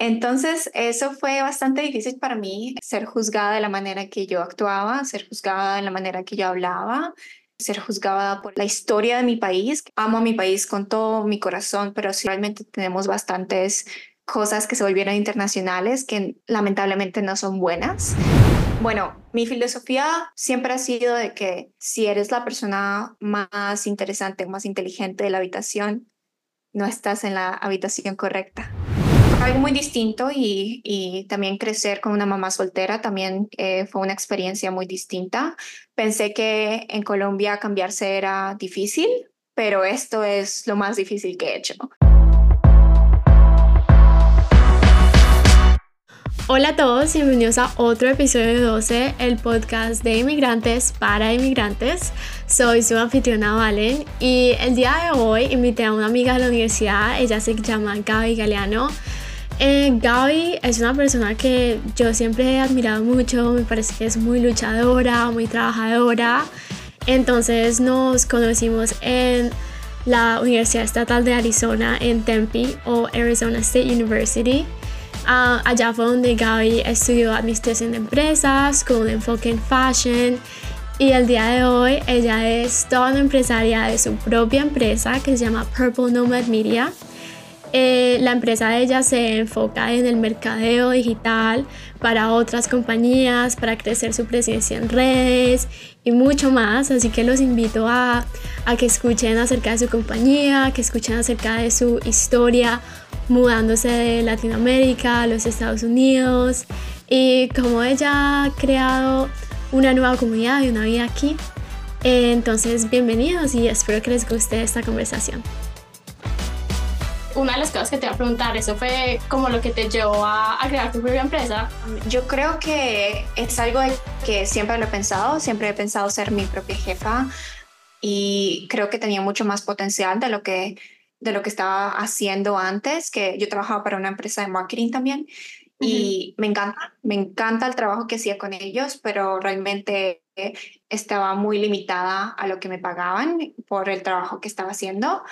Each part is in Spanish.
Entonces, eso fue bastante difícil para mí, ser juzgada de la manera que yo actuaba, ser juzgada de la manera que yo hablaba, ser juzgada por la historia de mi país. Amo a mi país con todo mi corazón, pero sí, realmente tenemos bastantes cosas que se volvieron internacionales que lamentablemente no son buenas. Bueno, mi filosofía siempre ha sido de que si eres la persona más interesante, más inteligente de la habitación, no estás en la habitación correcta. Algo muy distinto y, y también crecer con una mamá soltera también eh, fue una experiencia muy distinta. Pensé que en Colombia cambiarse era difícil, pero esto es lo más difícil que he hecho. Hola a todos, bienvenidos a otro episodio de 12, el podcast de inmigrantes para inmigrantes. Soy su anfitriona Valen y el día de hoy invité a una amiga de la universidad, ella se llama Gaby Galeano. Eh, Gaby es una persona que yo siempre he admirado mucho, me parece que es muy luchadora, muy trabajadora. Entonces nos conocimos en la Universidad Estatal de Arizona en Tempe o Arizona State University. Ah, allá fue donde Gaby estudió administración de empresas con un enfoque en fashion y el día de hoy ella es toda una empresaria de su propia empresa que se llama Purple Nomad Media. Eh, la empresa de ella se enfoca en el mercadeo digital para otras compañías, para crecer su presencia en redes y mucho más. Así que los invito a, a que escuchen acerca de su compañía, que escuchen acerca de su historia mudándose de Latinoamérica a los Estados Unidos y como ella ha creado una nueva comunidad y una vida aquí. Entonces, bienvenidos y espero que les guste esta conversación. Una de las cosas que te voy a preguntar, eso fue como lo que te llevó a, crear tu propia empresa. Yo creo que es algo que siempre lo he pensado, siempre he pensado ser mi propia jefa y creo que tenía mucho más potencial de lo que de lo que estaba haciendo antes, que yo trabajaba para una empresa de marketing también y me encanta, me encanta el trabajo que hacía con ellos, pero realmente estaba muy limitada a lo que me pagaban por el trabajo que estaba haciendo.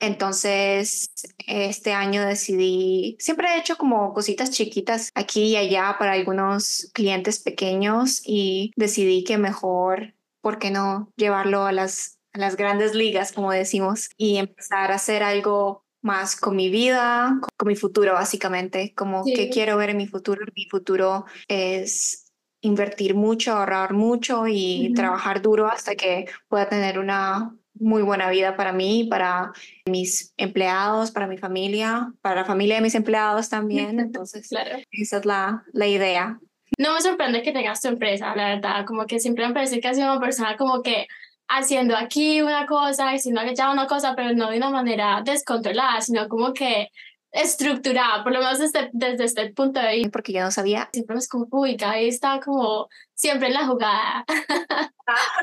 Entonces, este año decidí, siempre he hecho como cositas chiquitas aquí y allá para algunos clientes pequeños y decidí que mejor, ¿por qué no llevarlo a las a las grandes ligas, como decimos, y empezar a hacer algo más con mi vida, con, mi futuro, básicamente, como que quiero ver en mi futuro. Mi futuro es invertir mucho, ahorrar mucho y trabajar duro hasta que pueda tener una muy buena vida para mí, para mis empleados, para mi familia, para la familia de mis empleados también. Entonces, claro. esa es la, la idea. No me sorprende que tengas tu empresa, la verdad, como que siempre me parece que has sido una persona como que haciendo aquí una cosa, haciendo allá una cosa, pero no de una manera descontrolada, sino como que estructurada, por lo menos desde, desde este punto de vista. Porque yo no sabía. Siempre me como, uy, Gaby está como siempre en la jugada.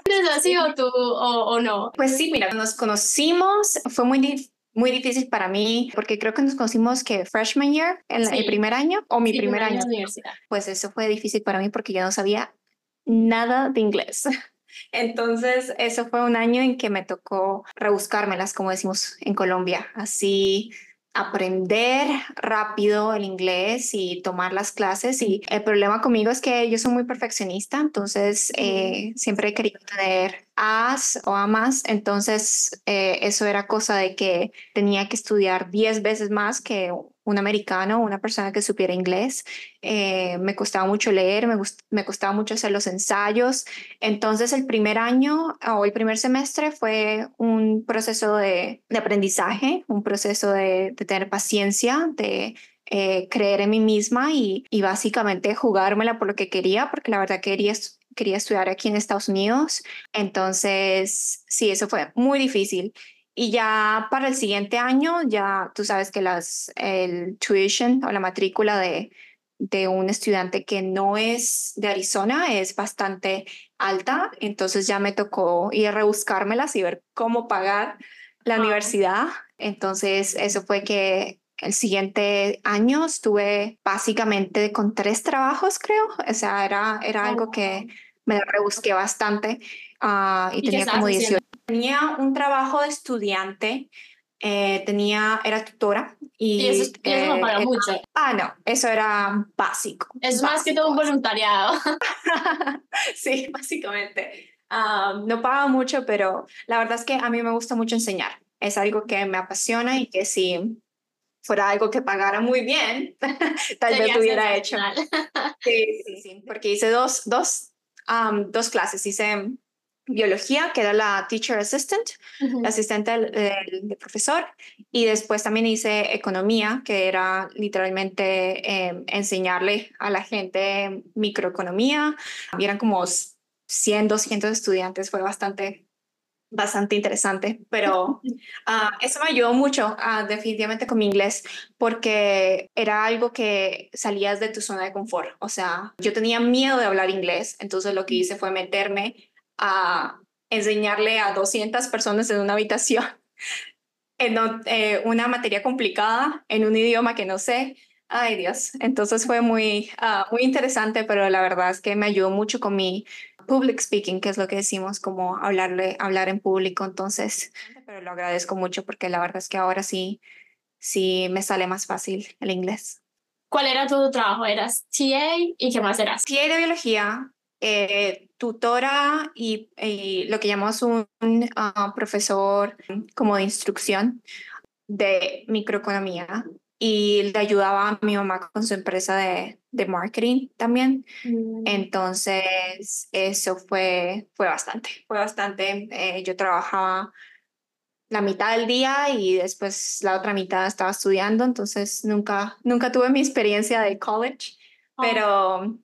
¿Es así o tú o, o, no? Pues sí, mira, nos conocimos, fue muy, muy difícil para mí porque creo que nos conocimos que freshman year, en el primer año o mi primer, año. de universidad. Pues eso fue difícil para mí porque yo no sabía nada de inglés. Entonces, eso fue un año en que me tocó rebuscármelas, como decimos en Colombia, así aprender rápido el inglés y tomar las clases. Y el problema conmigo es que yo soy muy perfeccionista, entonces eh, siempre he querido tener As o A más, entonces eh, eso era cosa de que tenía que estudiar 10 veces más que un americano, una persona que supiera inglés. Eh, me costaba mucho leer, me, me, costaba mucho hacer los ensayos. Entonces el primer año o el primer semestre fue un proceso de, de aprendizaje, un proceso de, de tener paciencia, de eh, creer en mí misma y, y, básicamente jugármela por lo que quería, porque la verdad quería, quería estudiar aquí en Estados Unidos. Entonces, sí, eso fue muy difícil. Y ya para el siguiente año, ya tú sabes que las, el tuition o la matrícula de, de un estudiante que no es de Arizona es bastante alta, entonces ya me tocó ir a rebuscármelas y ver cómo pagar la universidad. Entonces eso fue que el siguiente año estuve básicamente con tres trabajos, creo. O sea, era, era algo que me rebusqué bastante uh, y, ¿Y tenía como 18 Tenía un trabajo de estudiante eh, tenía, era tutora. Y, eso, no paga mucho. Ah, no, eso era básico. Es más que todo un voluntariado. sí, básicamente. Ah, no paga mucho, pero la verdad es que a mí me gusta mucho enseñar. Es algo que me apasiona y que si fuera algo que pagara muy bien, tal vez hubiera hecho. sí, sí, sí, porque hice dos, dos, dos clases. Hice biología, que era la teacher assistant, la asistente del, profesor, y después también hice economía, que era literalmente em, enseñarle a la gente microeconomía. Y eran como 100, 200 estudiantes, fue bastante bastante interesante, pero ah, eso me ayudó mucho uh, definitivamente con mi inglés porque era algo que salías de tu zona de confort. O sea, yo tenía miedo de hablar inglés, entonces lo que hice fue meterme a enseñarle a 200 personas en una habitación en eh, una materia complicada en un idioma que no sé. Ay Dios, entonces fue muy, ah, muy interesante, pero la verdad es que me ayudó mucho con mi public speaking, que es lo que decimos, como hablarle, hablar en público. Entonces, pero lo agradezco mucho porque la verdad es que ahora sí, sí me sale más fácil el inglés. ¿Cuál era tu trabajo? ¿Eras TA y qué más eras? TA de biología, eh, tutora y, lo que llamamos un ah, profesor como de instrucción de microeconomía y le ayudaba a mi mamá con su empresa de, de marketing también. Mm. Entonces, eso fue, fue bastante, fue bastante. Eh, yo trabajaba la mitad del día y después la otra mitad estaba estudiando, entonces nunca, nunca tuve mi experiencia de college, oh. pero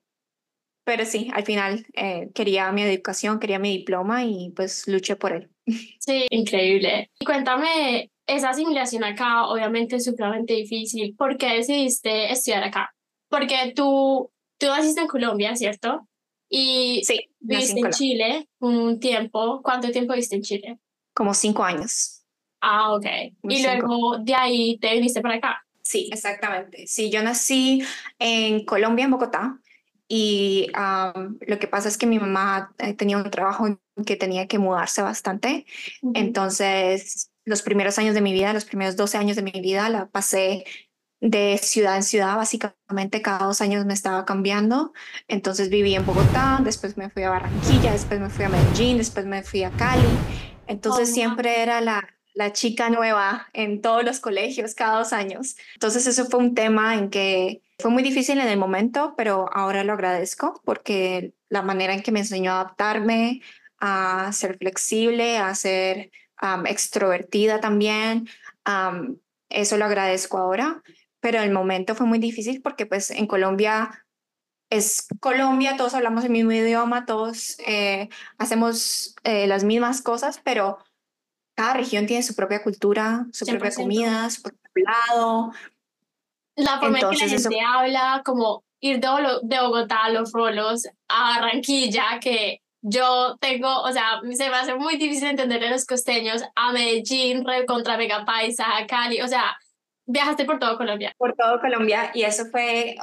pero sí, al final eh, quería mi educación, quería mi diploma y pues luché por él. Sí, increíble. Y cuéntame, esa asimilación acá obviamente es supremamente difícil. ¿Por qué decidiste estudiar acá? Porque tú, tú naciste en Colombia, ¿cierto? Y sí, viviste en, Chile un tiempo. ¿Cuánto tiempo viviste en Chile? Como cinco años. Ah, ok. y luego de ahí te viniste para acá. Sí, exactamente. Sí, yo nací en Colombia, en Bogotá, y lo que pasa es que mi mamá eh, tenía un trabajo que tenía que mudarse bastante. Entonces, los primeros años de mi vida, los primeros 12 años de mi vida, la pasé de ciudad en ciudad, básicamente cada dos años me estaba cambiando. Entonces viví en Bogotá, después me fui a Barranquilla, después me fui a Medellín, después me fui a Cali. Entonces siempre era la, la chica nueva en todos los colegios cada dos años. Entonces eso fue un tema en que fue muy difícil en el momento, pero ahora lo agradezco porque la manera en que me enseñó a adaptarme, a ser flexible, a ser extrovertida también, eso lo agradezco ahora, pero el momento fue muy difícil porque pues en Colombia es Colombia, todos hablamos el mismo idioma, todos eh, hacemos eh, las mismas cosas, pero cada región tiene su propia cultura, su propia comida, su propio lado. La forma en que la gente habla, como ir de, de Bogotá a Los Rolos a Barranquilla, que yo tengo, o sea, se me hace muy difícil entender a los costeños, a Medellín, contra Megapaisa, a Cali, o sea, viajaste por todo Colombia. Por todo Colombia y eso fue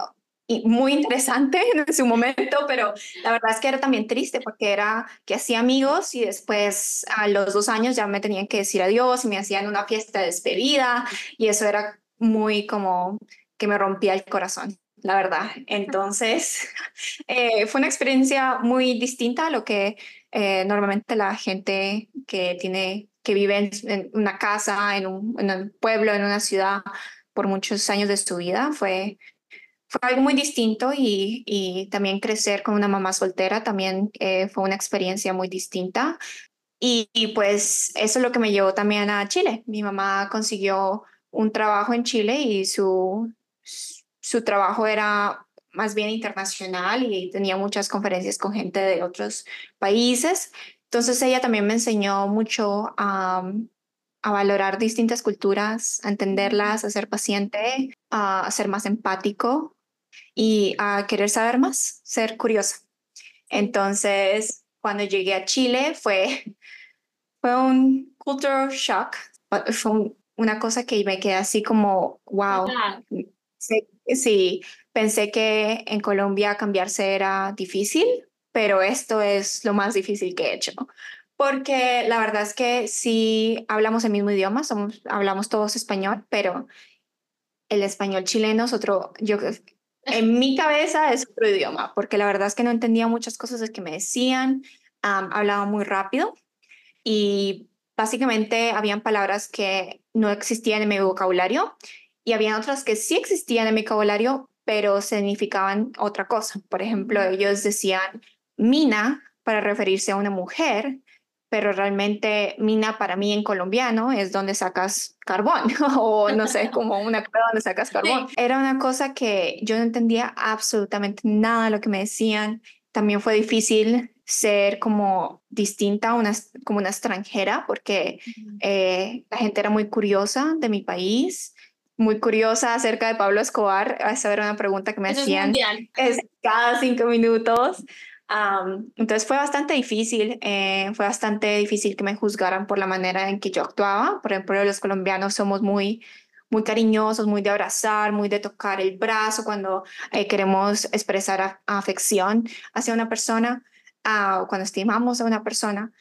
muy interesante en su momento, pero la verdad es que era también triste porque era que hacía amigos y después a los dos años ya me tenían que decir adiós y me hacían una fiesta de despedida y eso era muy como que me rompía el corazón, la verdad. Entonces, eh, fue una experiencia muy distinta a lo que eh, normalmente la gente que tiene que vive en, una casa, en un, pueblo, en una ciudad por muchos años de su vida, fue fue algo muy distinto y, y también crecer con una mamá soltera también eh, fue una experiencia muy distinta. Y, y, pues eso es lo que me llevó también a Chile. Mi mamá consiguió un trabajo en Chile y su, su trabajo era más bien internacional y tenía muchas conferencias con gente de otros países. Entonces ella también me enseñó mucho a, a valorar distintas culturas, a entenderlas, a ser paciente, a ser más empático y a querer saber más, ser curiosa. Entonces, cuando llegué a Chile fue, fue un cultural shock, fue una cosa que me quedé así como, wow. Sí, pensé que en Colombia cambiarse era difícil, pero esto es lo más difícil que he hecho, porque la verdad es que sí hablamos el mismo idioma, somos, hablamos todos español, pero el español chileno es otro, yo en mi cabeza es otro idioma, porque la verdad es que no entendía muchas cosas que me decían, hablaba muy rápido y básicamente habían palabras que no existían en mi vocabulario y había otras que sí existían en mi vocabulario, pero significaban otra cosa. Por ejemplo, ellos decían mina para referirse a una mujer, pero realmente mina para mí en colombiano es donde sacas carbón o no sé, como una cueva donde sacas carbón. Era una cosa que yo no entendía absolutamente nada de lo que me decían. También fue difícil ser como distinta, una, como una extranjera, porque eh, la gente era muy curiosa de mi país, muy curiosa acerca de Pablo Escobar. Esa era una pregunta que me hacían es cada cinco minutos entonces fue bastante difícil, eh, fue bastante difícil que me juzgaran por la manera en que yo actuaba. Por ejemplo, los colombianos somos muy, muy cariñosos, muy de abrazar, muy de tocar el brazo cuando eh, queremos expresar afección hacia una persona, uh, cuando estimamos a una persona.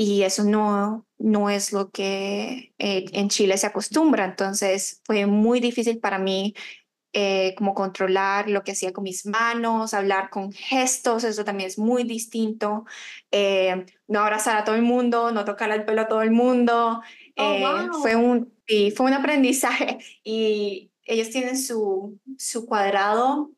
Y eso no, no es lo que eh, en Chile se acostumbra. Entonces fue muy difícil para mí eh, como controlar lo que hacía con mis manos, hablar con gestos, eso también es muy distinto. Eh, no abrazar a todo el mundo, no tocar el pelo a todo el mundo. Oh, fue, un, y fue un aprendizaje y ellos tienen su, su cuadrado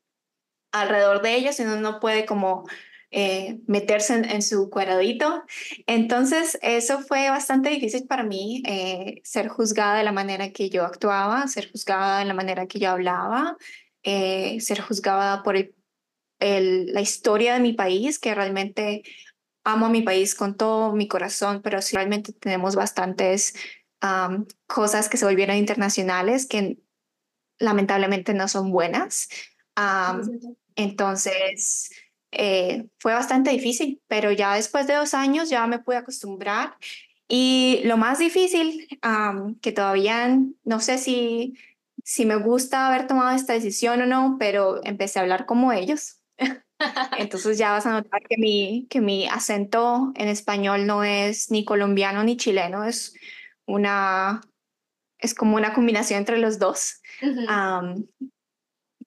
alrededor de ellos y uno no puede como eh, meterse en, su cuadradito. Entonces, eso fue bastante difícil para mí, eh, ser juzgada de la manera que yo actuaba, ser juzgada de la manera que yo hablaba, eh, ser juzgada por el, la historia de mi país, que realmente amo a mi país con todo mi corazón, pero si realmente tenemos bastantes cosas que se volvieron internacionales que lamentablemente no son buenas. entonces, eh, fue bastante difícil, pero ya después de dos años ya me pude acostumbrar. Y lo más difícil, que todavía no sé si, si me gusta haber tomado esta decisión o no, pero empecé a hablar como ellos. Entonces ya vas a notar que mi, que mi acento en español no es ni colombiano ni chileno, es una, es como una combinación entre los dos.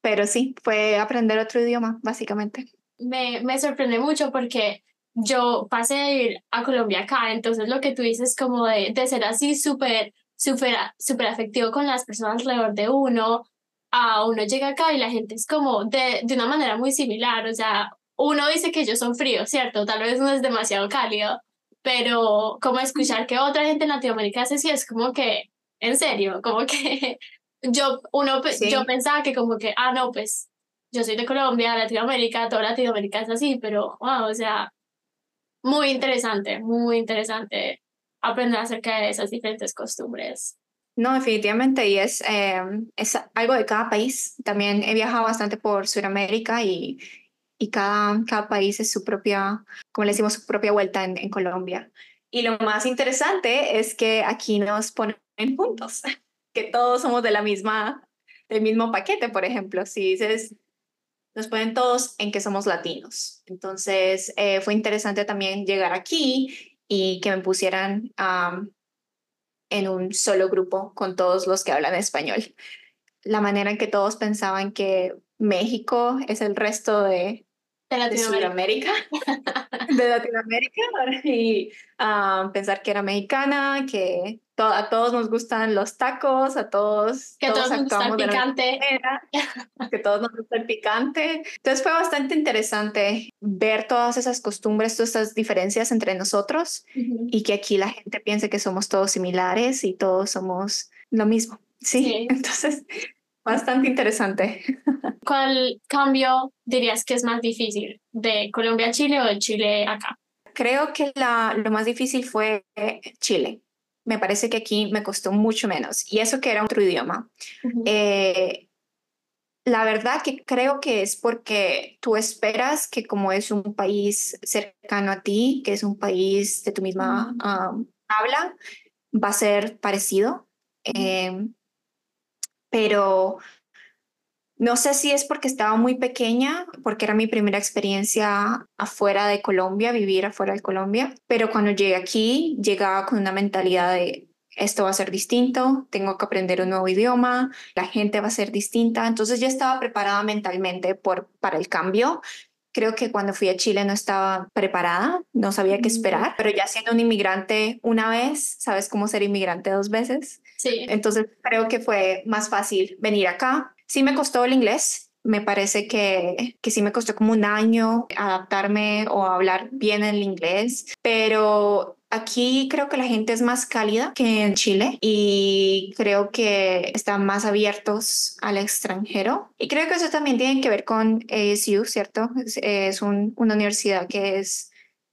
pero sí, fue aprender otro idioma, básicamente me, me sorprende mucho porque yo pasé de ir a Colombia acá, entonces lo que tú dices como de, de ser así súper, súper, súper afectivo con las personas alrededor de uno, a uno llega acá y la gente es como de, de una manera muy similar, o sea, uno dice que ellos son fríos, ¿cierto? Tal vez no es demasiado cálido, pero como escuchar que otra gente en Latinoamérica hace así es como que, en serio, como que yo, uno, yo pensaba que como que, ah, no, pues yo soy de Colombia, Latinoamérica, toda Latinoamérica es así, pero wow, o sea, muy interesante, muy interesante aprender acerca de esas diferentes costumbres. No, definitivamente, y es, em, es algo de cada país. También he viajado bastante por Sudamérica y, y cada, cada país es su propia, como le decimos, su propia vuelta en, en Colombia. Y lo más interesante es que aquí nos ponen juntos, que todos somos de la misma, del mismo paquete, por ejemplo. Si dices, nos ponen todos en que somos latinos. Entonces eh, fue interesante también llegar aquí y que me pusieran en un solo grupo con todos los que hablan español. La manera en que todos pensaban que México es el resto de, de Latinoamérica, de Latinoamérica, y pensar que era mexicana, que a todos nos gustan los tacos, a todos, que todos, nos gusta el picante. que todos nos gusta el picante. Entonces fue bastante interesante ver todas esas costumbres, todas estas diferencias entre nosotros y que aquí la gente piense que somos todos similares y todos somos lo mismo. sí. entonces Bastante interesante. ¿Cuál cambio dirías que es más difícil de Colombia a Chile o de Chile acá? Creo que la, lo más difícil fue Chile. Me parece que aquí me costó mucho menos. Y eso que era otro idioma. Eh, la verdad que creo que es porque tú esperas que como es un país cercano a ti, que es un país de tu misma habla, va a ser parecido. Eh, pero No sé si es porque estaba muy pequeña, porque era mi primera experiencia afuera de Colombia, vivir afuera de Colombia, pero cuando llegué aquí llegaba con una mentalidad de esto va a ser distinto, tengo que aprender un nuevo idioma, la gente va a ser distinta, entonces ya estaba preparada mentalmente por, para el cambio. Creo que cuando fui a Chile no estaba preparada, no sabía qué esperar, pero ya siendo un inmigrante una vez, ¿sabes cómo ser inmigrante dos veces? Sí. Entonces creo que fue más fácil venir acá, Sí me costó el inglés, me parece que, que sí me costó como un año adaptarme o hablar bien el inglés, pero Aquí creo que la gente es más cálida que en Chile y creo que están más abiertos al extranjero. Y creo que eso también tiene que ver con ASU, ¿cierto? Es, una universidad que es,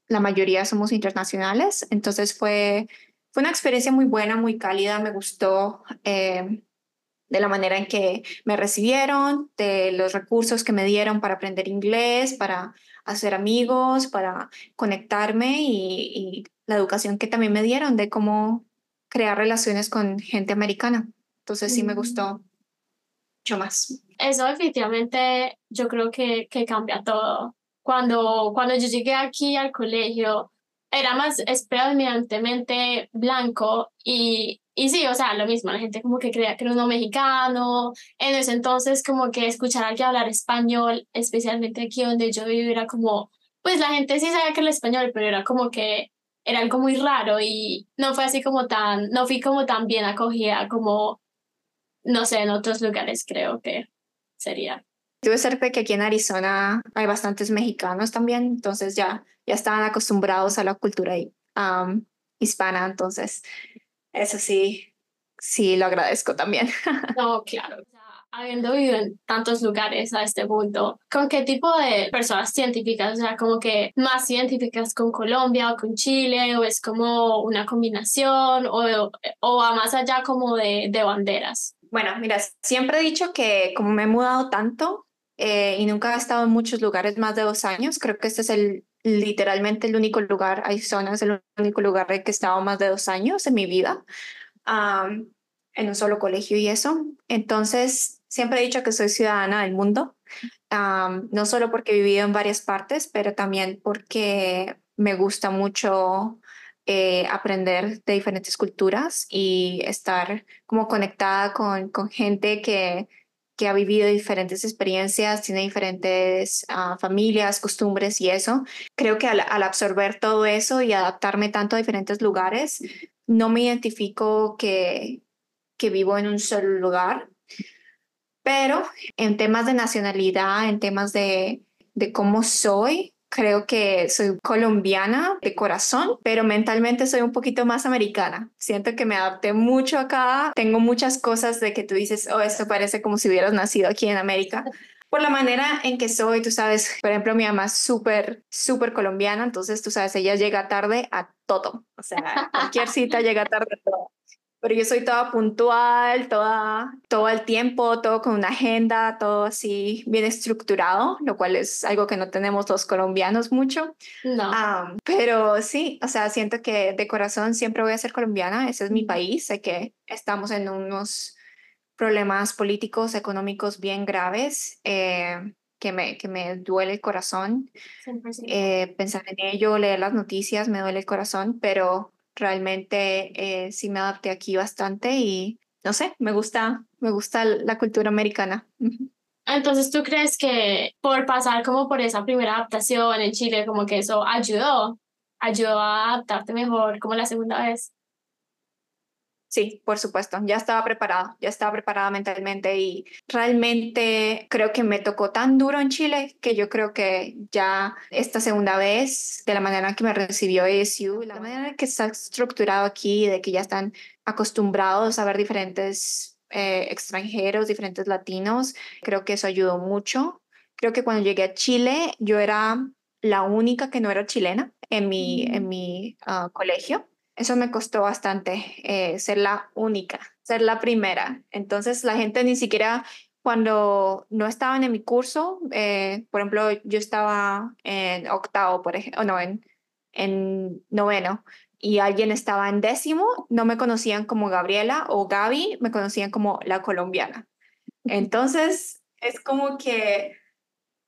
la mayoría somos internacionales, entonces fue, fue una experiencia muy buena, muy cálida, me gustó. Eh, de la manera en que me recibieron, de los recursos que me dieron para aprender inglés, para hacer amigos, para conectarme y, la educación que también me dieron de cómo crear relaciones con gente americana. Entonces sí me gustó mucho más. Eso definitivamente yo creo que, que cambia todo. Cuando, cuando yo llegué aquí al colegio, era más predominantemente blanco y y sí, o sea, lo mismo, la gente como que creía que era uno mexicano, en ese entonces como que escuchar a alguien hablar español, especialmente aquí donde yo vivo, era como, pues la gente sí sabía que era español, pero era como que era algo muy raro y no fue así como tan, no fui como tan bien acogida como, no sé, en otros lugares creo que sería. Tuve suerte que aquí en Arizona hay bastantes mexicanos también, entonces ya, ya estaban acostumbrados a la cultura um, hispana, entonces eso sí, sí lo agradezco también. No, claro. habiendo vivido en tantos lugares a este punto, ¿con qué tipo de personas científicas? O sea, como que más científicas con Colombia o con Chile, o es como una combinación, o, o va más allá como de, de banderas. Bueno, mira, siempre he dicho que como me he mudado tanto eh, y nunca he estado en muchos lugares más de dos años, creo que este es el literalmente el único lugar, hay zonas, el único lugar en que he estado más de dos años en mi vida, en un solo colegio y eso. Entonces, siempre he dicho que soy ciudadana del mundo, no solo porque he vivido en varias partes, pero también porque me gusta mucho eh, aprender de diferentes culturas y estar como conectada con, con gente que que ha vivido diferentes experiencias, tiene diferentes ah, familias, costumbres y eso. Creo que al, absorber todo eso y adaptarme tanto a diferentes lugares, no me identifico que, que vivo en un solo lugar, pero en temas de nacionalidad, en temas de, de cómo soy, Creo que soy colombiana de corazón, pero mentalmente soy un poquito más americana. Siento que me adapté mucho acá. Tengo muchas cosas de que tú dices, oh, esto parece como si hubieras nacido aquí en América. Por la manera en que soy, tú sabes, por ejemplo, mi mamá es súper, súper colombiana, entonces tú sabes, ella llega tarde a todo. O sea, cualquier cita llega tarde a todo pero yo soy toda puntual, toda, todo el tiempo, todo con una agenda, todo así bien estructurado, lo cual es algo que no tenemos los colombianos mucho. No. pero sí, o sea, siento que de corazón siempre voy a ser colombiana, ese es mi país, sé que estamos en unos problemas políticos, económicos bien graves. Eh, que me, que me duele el corazón. Eh, pensar en ello, leer las noticias, me duele el corazón, pero realmente eh, sí me adapté aquí bastante y no sé, me gusta, me gusta la cultura americana. Entonces, ¿tú crees que por pasar como por esa primera adaptación en Chile, como que eso ayudó, ayudó a adaptarte mejor como la segunda vez? Sí, por supuesto, ya estaba preparada, ya estaba preparada mentalmente y realmente creo que me tocó tan duro en Chile que yo creo que ya esta segunda vez, de la manera que me recibió ASU, la manera que está estructurado aquí, de que ya están acostumbrados a ver diferentes eh, extranjeros, diferentes latinos, creo que eso ayudó mucho. Creo que cuando llegué a Chile yo era la única que no era chilena en mi, en mi ah, colegio eso me costó bastante, eh, ser la única, ser la primera. Entonces la gente ni siquiera cuando no estaban en mi curso, eh, por ejemplo, yo estaba en octavo, por ejemplo, no, en, en noveno, y alguien estaba en décimo, no me conocían como Gabriela o Gaby, me conocían como la colombiana. Entonces, Es como que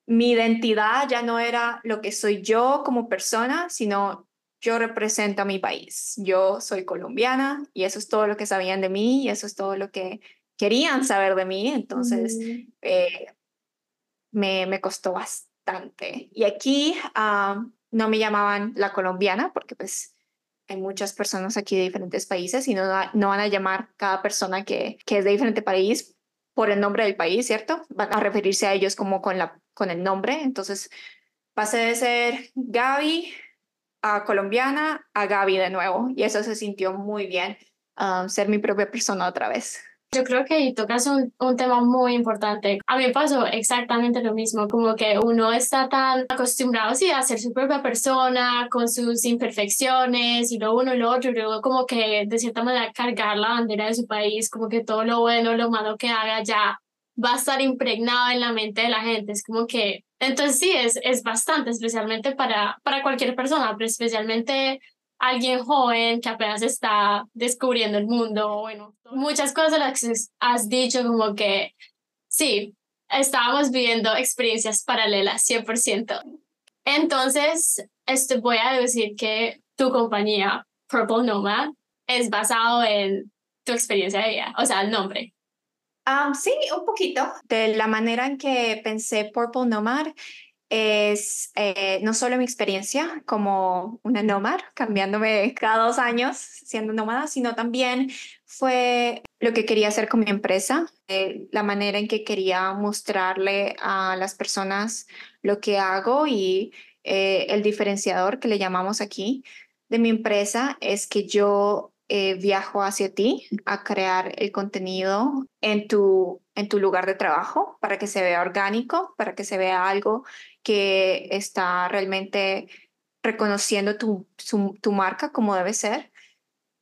mi identidad ya no era lo que soy yo como persona, sino yo represento a mi país. Yo soy colombiana y eso es todo lo que sabían de mí y eso es todo lo que querían saber de mí. Entonces, eh, me, me, costó bastante. Y aquí ah, no me llamaban la colombiana porque pues hay muchas personas aquí de diferentes países y no, no van a llamar cada persona que, que es de diferente país por el nombre del país, ¿cierto? Van a referirse a ellos como con, la, con el nombre. Entonces, pasé de ser Gaby a colombiana a Gaby de nuevo y eso se sintió muy bien, ah, ser mi propia persona otra vez. Yo creo que tocas un, un, tema muy importante. A mí pasó exactamente lo mismo, como que uno está tan acostumbrado sí, a ser su propia persona, con sus imperfecciones y lo uno y lo otro, y luego como que de cierta manera cargar la bandera de su país, como que todo lo bueno, lo malo que haga ya va a estar impregnado en la mente de la gente. Es como que, entonces sí, es, es bastante, especialmente para, para cualquier persona, pero especialmente alguien joven que apenas está descubriendo el mundo, bueno, muchas cosas las que has dicho como que sí, estábamos viviendo experiencias paralelas 100%. Entonces, este, voy a decir que tu compañía, Purple Nomad, es basado en tu experiencia de vida, o sea, el nombre. Um, sí, un poquito. De la manera en que pensé Purple Nomad es eh, no solo mi experiencia como una nómada, cambiándome cada dos años siendo nómada, sino también fue lo que quería hacer con mi empresa, eh, la manera en que quería mostrarle a las personas lo que hago y eh, el diferenciador que le llamamos aquí de mi empresa es que yo viajo hacia ti a crear el contenido en tu, en tu lugar de trabajo para que se vea orgánico, para que se vea algo que está realmente reconociendo tu, tu marca como debe ser.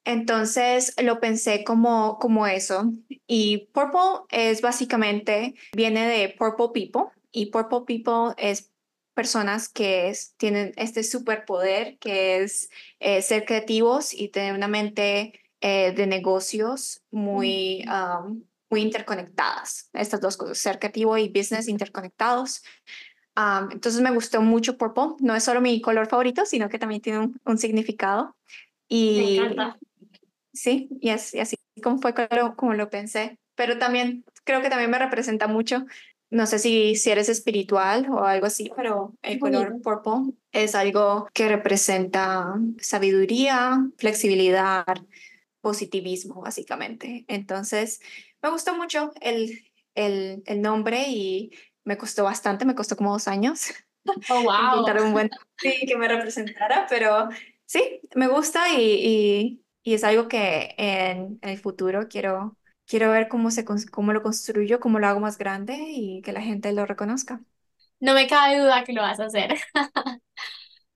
Entonces lo pensé como, como eso. Y Purple es básicamente, viene de Purple People y Purple People es personas que tienen este superpoder que es eh, ser creativos y tener una mente eh, de negocios muy, um, muy interconectadas. Estas dos cosas, ser creativo y business interconectados entonces me gustó mucho Purple. No es solo mi color favorito, sino que también tiene un, significado. Y, me encanta. Sí, y, así, así como fue como lo pensé. Pero también creo que también me representa mucho. No sé si, si eres espiritual o algo así, pero el color purple es algo que representa sabiduría, flexibilidad, positivismo, básicamente. Entonces, me gustó mucho el, el, el nombre y me costó bastante, me costó como dos años. Oh, wow. un buen sí, que me representara, pero sí, me gusta y, y, y es algo que en, en, el futuro quiero, quiero ver cómo, se, cómo lo construyo, cómo lo hago más grande y que la gente lo reconozca. No me cabe duda que lo vas a hacer.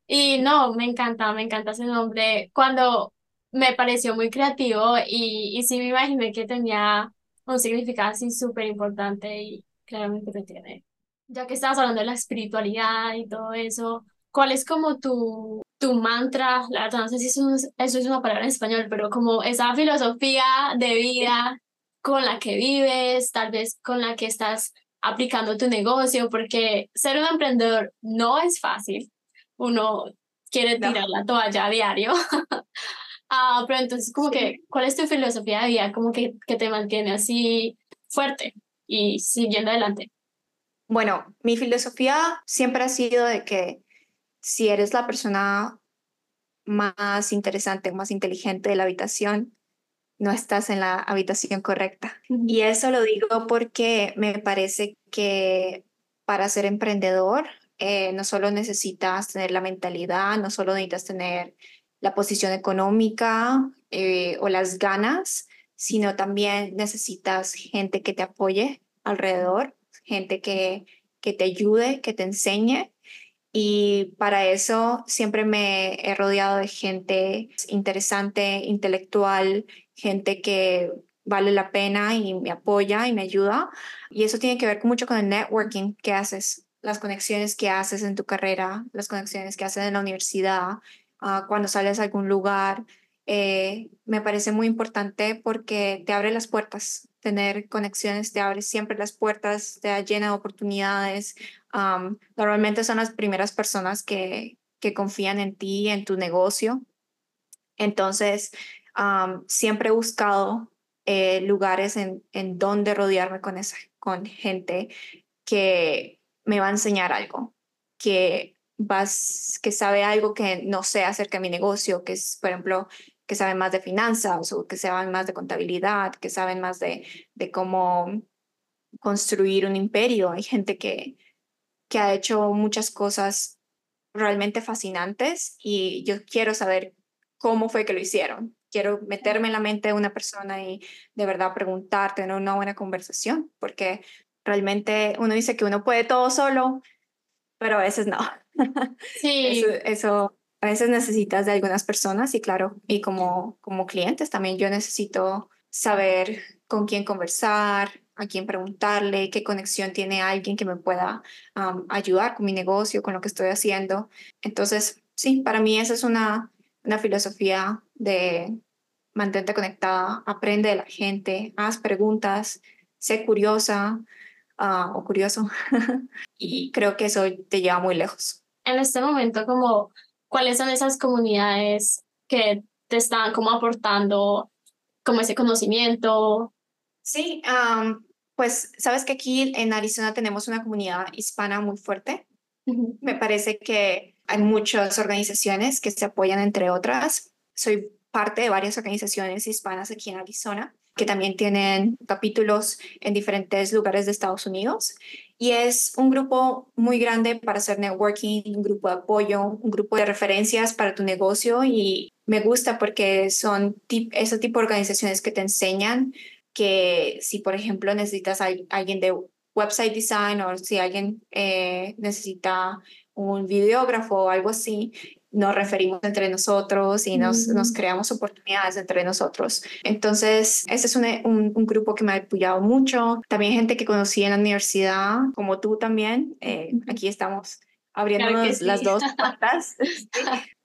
y no, me encanta, me encanta ese nombre. Cuando me pareció muy creativo y, y sí me imaginé que tenía un significado así súper importante y claramente lo tiene. Ya que estabas hablando de la espiritualidad y todo eso, ¿cuál es como tu, tu mantra? La verdad, no sé si eso es, eso es una palabra en español, pero como esa filosofía de vida con la que vives, tal vez con la que estás aplicando tu negocio, porque ser un emprendedor no es fácil. Uno quiere tirar la toalla a diario. ah, pero entonces, como que, ¿cuál es tu filosofía de vida? Como que, que te mantiene así fuerte y siguiendo adelante? Bueno, mi filosofía siempre ha sido de que si eres la persona más interesante, más inteligente de la habitación, no estás en la habitación correcta. Y eso lo digo porque me parece que para ser emprendedor eh, no solo necesitas tener la mentalidad, no solo necesitas tener la posición económica eh, o las ganas, sino también necesitas gente que te apoye alrededor, gente que, que te ayude, que te enseñe. Y para eso siempre me he rodeado de gente interesante, intelectual, gente que vale la pena y me apoya y me ayuda. Y eso tiene que ver mucho con el networking que haces, las conexiones que haces en tu carrera, las conexiones que haces en la universidad, uh, cuando sales a algún lugar, eh, me parece muy importante porque te abre las puertas, tener conexiones te abre siempre las puertas, te llena de oportunidades. normalmente son las primeras personas que, que confían en ti, en tu negocio. Entonces, siempre he buscado eh, lugares en, en donde rodearme con, esa, con gente que me va a enseñar algo, que, vas, que sabe algo que no sé acerca de mi negocio, que es, por ejemplo, que saben más de finanzas o que saben más de contabilidad, que saben más de, de cómo construir un imperio. Hay gente que, que ha hecho muchas cosas realmente fascinantes y yo quiero saber cómo fue que lo hicieron. Quiero meterme en la mente de una persona y de verdad preguntar, tener una buena conversación, porque realmente uno dice que uno puede todo solo, pero a veces no. Sí. eso a veces necesitas de algunas personas y claro, y como, como clientes también yo necesito saber con quién conversar, a quién preguntarle, qué conexión tiene alguien que me pueda ayudar con mi negocio, con lo que estoy haciendo. Entonces, sí, para mí esa es una, una filosofía de mantente conectada, aprende de la gente, haz preguntas, sé curiosa ah, o curioso y creo que eso te lleva muy lejos. En este momento, como ¿Cuáles son esas comunidades que te están como aportando como ese conocimiento? Sí, pues sabes que aquí en Arizona tenemos una comunidad hispana muy fuerte. Me parece que hay muchas organizaciones que se apoyan entre otras. Soy parte de varias organizaciones hispanas aquí en Arizona que también tienen capítulos en diferentes lugares de Estados Unidos. Y es un grupo muy grande para hacer networking, un grupo de apoyo, un grupo de referencias para tu negocio. Y me gusta porque son ese tipo de organizaciones que te enseñan que si, por ejemplo, necesitas a alguien de website design o si alguien eh, necesita un videógrafo o algo así, nos referimos entre nosotros y nos, nos creamos oportunidades entre nosotros. Entonces, ese es un, un, grupo que me ha apoyado mucho. También gente que conocí en la universidad, como tú también. Eh, aquí estamos abriendo las dos patas.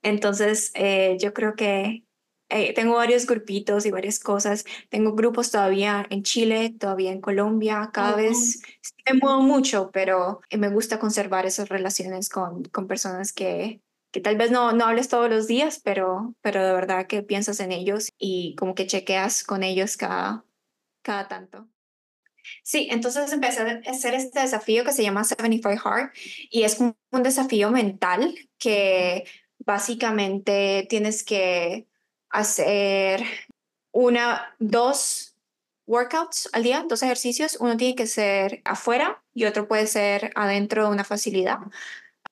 Entonces, eh, yo creo que eh, tengo varios grupitos y varias cosas. Tengo grupos todavía en Chile, todavía en Colombia. Cada vez me muevo mucho, pero me gusta conservar esas relaciones con, con personas que, que tal vez no, no hables todos los días, pero, pero de verdad que piensas en ellos y como que chequeas con ellos cada, cada tanto. Sí, entonces empecé a hacer este desafío que se llama 75 Hard y es un, un desafío mental que básicamente tienes que hacer una, dos workouts al día, dos ejercicios. Uno tiene que ser afuera y otro puede ser adentro de una facilidad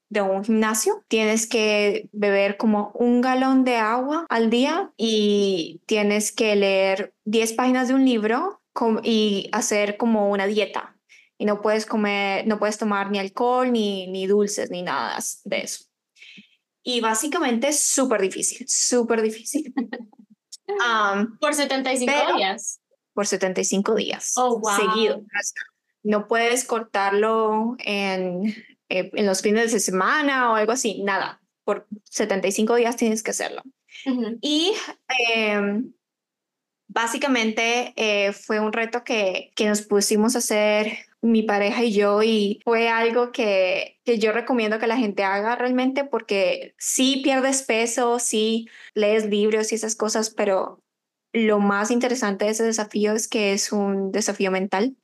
de un gimnasio, tienes que beber como un galón de agua al día y tienes que leer 10 páginas de un libro y hacer como una dieta. Y no puedes comer, no puedes tomar ni alcohol, ni, ni dulces, ni nada de eso. Y básicamente es súper difícil, súper difícil. por 75 días. Por 75 días. Oh, wow. Seguido. No puedes cortarlo en eh, en los fines de semana o algo así, nada, por 75 días tienes que hacerlo. Y em, básicamente eh, fue un reto que, que nos pusimos a hacer mi pareja y yo y fue algo que, que yo recomiendo que la gente haga realmente porque sí pierdes peso, sí lees libros y esas cosas, pero lo más interesante de ese desafío es que es un desafío mental,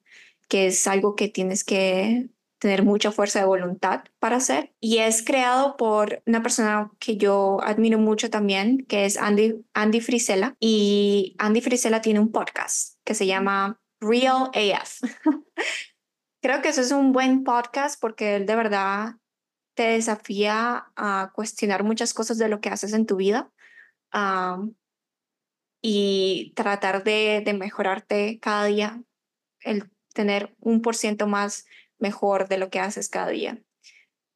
que es algo que tienes que tener mucha fuerza de voluntad para hacer. Y es creado por una persona que yo admiro mucho también, que es Andy, Andy Frisella. Y Andy Frisella tiene un podcast que se llama Real AF. Creo que eso es un buen podcast porque él de verdad te desafía a cuestionar muchas cosas de lo que haces en tu vida y tratar de, de mejorarte cada día, el tener un por ciento más mejor de lo que haces cada día.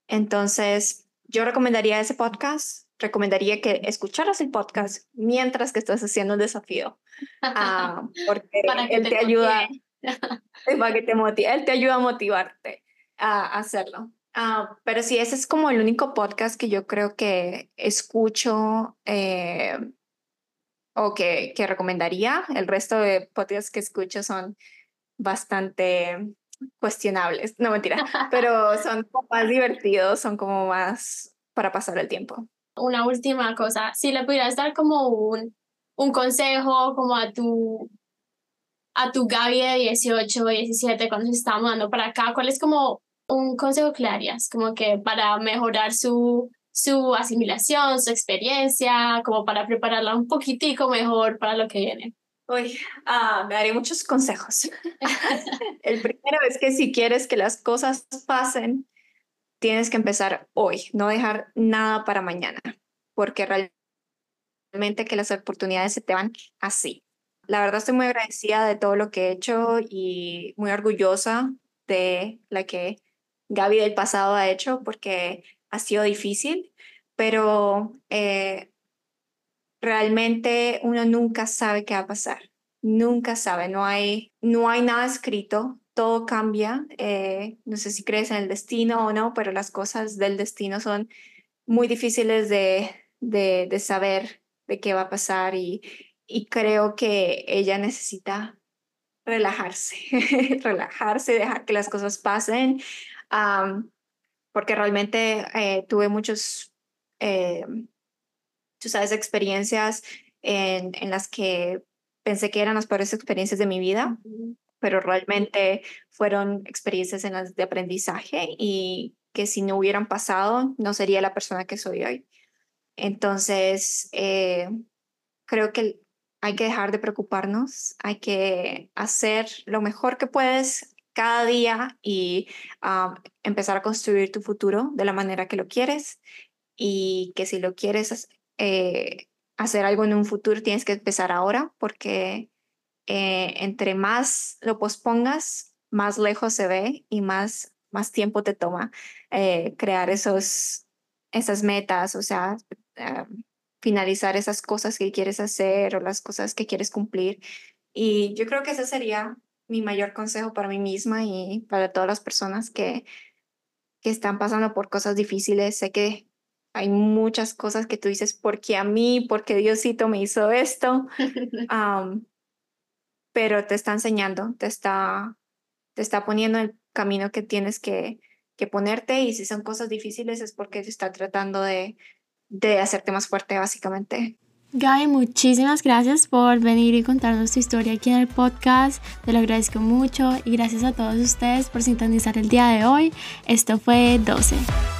Entonces, yo recomendaría ese podcast, recomendaría que escucharas el podcast mientras que estás haciendo el desafío, ah, porque él te, ayuda, para que te motive, él te ayuda a motivarte a hacerlo. Uh, pero sí, ese es como el único podcast que yo creo que escucho eh, o que, que recomendaría. El resto de podcasts que escucho son bastante cuestionables, no mentira, pero son más divertidos, son como más para pasar el tiempo. Una última cosa, si le pudieras dar como un, un consejo como a tu a tu Gaby de 18, 17, cuando se está mudando para acá, ¿cuál es como un consejo que le harías? Como que para mejorar su, su asimilación, su experiencia, como para prepararla un poquitico mejor para lo que viene. Uy, ah, me daré muchos consejos. El primero es que si quieres que las cosas pasen, tienes que empezar hoy, no dejar nada para mañana, porque realmente que las oportunidades se te van así. La verdad estoy muy agradecida de todo lo que he hecho y muy orgullosa de la que Gaby del pasado ha hecho porque ha sido difícil, pero eh, realmente uno nunca sabe qué va a pasar, nunca sabe, no hay, no hay nada escrito, todo cambia, eh, no sé si crees en el destino o no, pero las cosas del destino son muy difíciles de, de, saber de qué va a pasar y, y creo que ella necesita relajarse, relajarse, dejar que las cosas pasen, porque realmente eh, tuve muchos, eh, tú sabes, experiencias en, en, las que pensé que eran las peores experiencias de mi vida, pero realmente fueron experiencias en las de aprendizaje y que si no hubieran pasado no sería la persona que soy hoy. Entonces, eh, creo que hay que dejar de preocuparnos, hay que hacer lo mejor que puedes cada día y ah, empezar a construir tu futuro de la manera que lo quieres y que si lo quieres eh, hacer algo en un futuro tienes que empezar ahora porque eh, entre más lo pospongas, más lejos se ve y más, más tiempo te toma eh, crear esos, esas metas, o sea, finalizar esas cosas que quieres hacer o las cosas que quieres cumplir. Y yo creo que ese sería mi mayor consejo para mí misma y para todas las personas que, que están pasando por cosas difíciles. Sé que hay muchas cosas que tú dices, porque a mí, porque Diosito me hizo esto, pero te está enseñando, te está, te está poniendo el camino que tienes que, que ponerte y si son cosas difíciles es porque te está tratando de, de hacerte más fuerte, básicamente. Gaby, muchísimas gracias por venir y contarnos tu historia aquí en el podcast. Te lo agradezco mucho y gracias a todos ustedes por sintonizar el día de hoy. Esto fue 12.